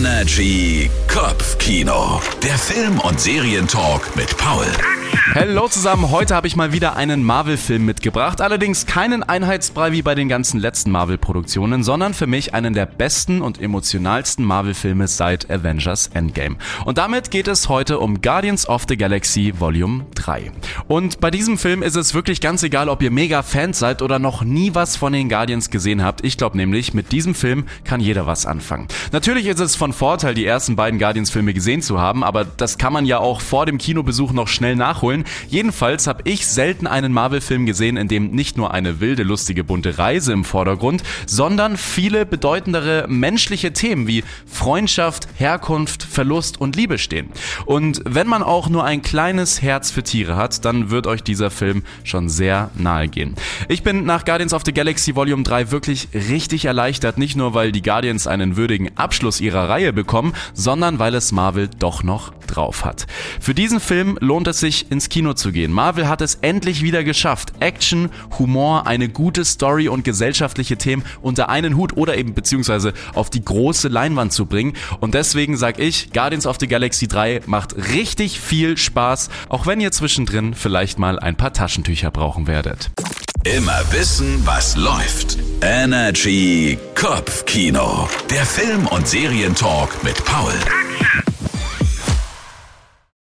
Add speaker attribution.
Speaker 1: Energy Kopfkino. Der Film- und Serientalk mit Paul.
Speaker 2: Hallo zusammen, heute habe ich mal wieder einen Marvel-Film mitgebracht. Allerdings keinen Einheitsbrei wie bei den ganzen letzten Marvel-Produktionen, sondern für mich einen der besten und emotionalsten Marvel-Filme seit Avengers Endgame. Und damit geht es heute um Guardians of the Galaxy Volume 3. Und bei diesem Film ist es wirklich ganz egal, ob ihr mega Fans seid oder noch nie was von den Guardians gesehen habt. Ich glaube nämlich, mit diesem Film kann jeder was anfangen. Natürlich ist es von Vorteil, die ersten beiden Guardians-Filme gesehen zu haben, aber das kann man ja auch vor dem Kinobesuch noch schnell nachholen. Jedenfalls habe ich selten einen Marvel-Film gesehen, in dem nicht nur eine wilde, lustige, bunte Reise im Vordergrund, sondern viele bedeutendere menschliche Themen wie Freundschaft, Herkunft, Verlust und Liebe stehen. Und wenn man auch nur ein kleines Herz für Tiere hat, dann wird euch dieser Film schon sehr nahe gehen. Ich bin nach Guardians of the Galaxy Volume 3 wirklich richtig erleichtert, nicht nur weil die Guardians einen würdigen Abschluss ihrer Reihe bekommen, sondern weil es Marvel doch noch drauf hat. Für diesen Film lohnt es sich ins Kino zu gehen. Marvel hat es endlich wieder geschafft, Action, Humor, eine gute Story und gesellschaftliche Themen unter einen Hut oder eben beziehungsweise auf die große Leinwand zu bringen. Und deswegen sage ich, Guardians of the Galaxy 3 macht richtig viel Spaß, auch wenn ihr zwischendrin vielleicht mal ein paar Taschentücher brauchen werdet.
Speaker 1: Immer wissen, was läuft. Energy Kopfkino. Der Film- und Serientalk mit Paul.